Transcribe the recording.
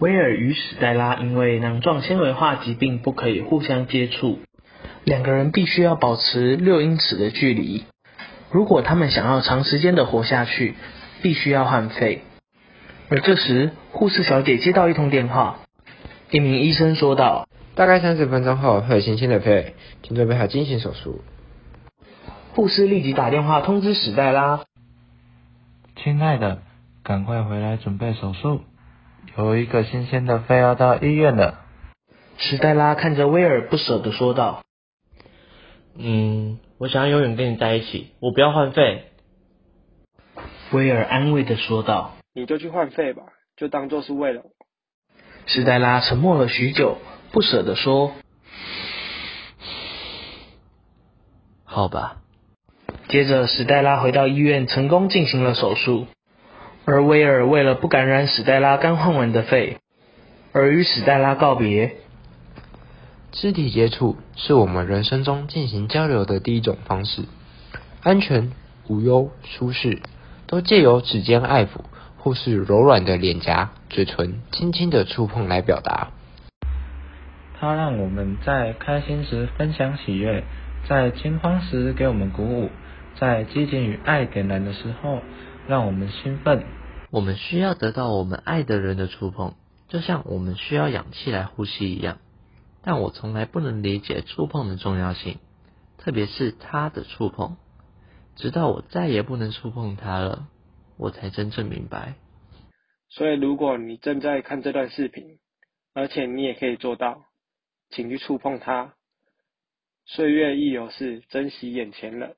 威尔与史黛拉因为囊状纤维化疾病不可以互相接触，两个人必须要保持六英尺的距离。如果他们想要长时间的活下去，必须要换肺。而这时，护士小姐接到一通电话，一名医生说道：“大概三十分钟后会有新鲜的肺，请准备好进行手术。”护士立即打电话通知史黛拉：“亲爱的，赶快回来准备手术，有一个新鲜的肺要到医院了。”史黛拉看着威尔，不舍得说道：“嗯，我想要永远跟你在一起，我不要换肺。”威尔安慰的说道：“你就去换肺吧，就当做是为了我。”史黛拉沉默了许久，不舍得说：“好吧。”接着，史黛拉回到医院，成功进行了手术。而威尔为了不感染史黛拉刚换完的肺，而与史黛拉告别。肢体接触是我们人生中进行交流的第一种方式，安全、无忧、舒适。都借由指尖爱抚，或是柔软的脸颊、嘴唇轻轻的触碰来表达。它让我们在开心时分享喜悦，在惊慌时给我们鼓舞，在激情与爱点燃的时候让我们兴奋。我们需要得到我们爱的人的触碰，就像我们需要氧气来呼吸一样。但我从来不能理解触碰的重要性，特别是他的触碰。直到我再也不能触碰他了，我才真正明白。所以，如果你正在看这段视频，而且你也可以做到，请去触碰它。岁月亦有事，珍惜眼前人。